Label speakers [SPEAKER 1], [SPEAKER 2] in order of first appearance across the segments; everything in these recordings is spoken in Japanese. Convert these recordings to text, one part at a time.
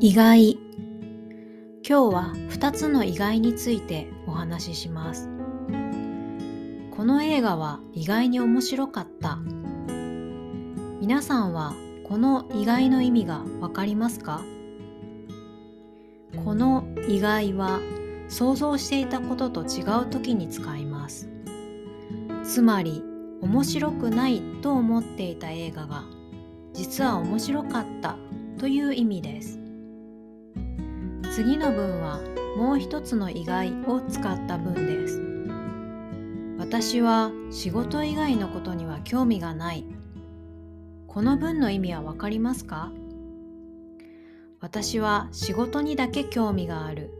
[SPEAKER 1] 意外。今日は2つの意外についてお話しします。この映画は意外に面白かった。皆さんはこの意外の意味がわかりますか？この意外は想像していたことと違う時に使います。つまり面白くないと思っていた映画が実は面白かったという意味です。次の文はもう一つの意外を使った文です。私は仕事以外のことには興味がない。この文の意味はわかりますか？私は仕事にだけ興味がある。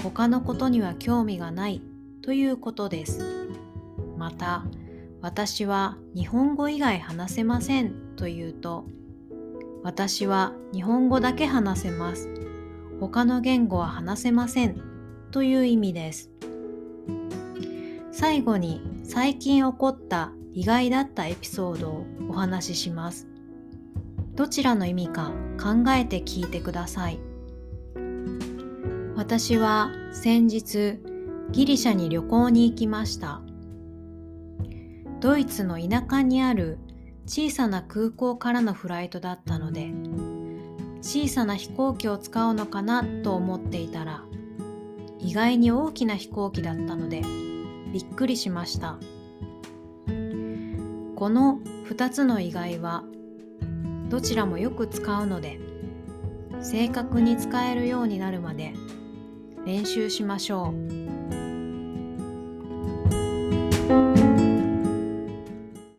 [SPEAKER 1] 他のことには興味がない。ということです。また私は日本語以外話せません。というと私は日本語だけ話せます。他の言語は話せません。という意味です。最後に最近起こった意外だったエピソードをお話しします。どちらの意味か考えて聞いてください。私は先日ギリシャに旅行に行きました。ドイツの田舎にある小さな空港からのフライトだったので小さな飛行機を使うのかなと思っていたら意外に大きな飛行機だったのでびっくりしましたこの2つの意外はどちらもよく使うので正確に使えるようになるまで練習しましょう。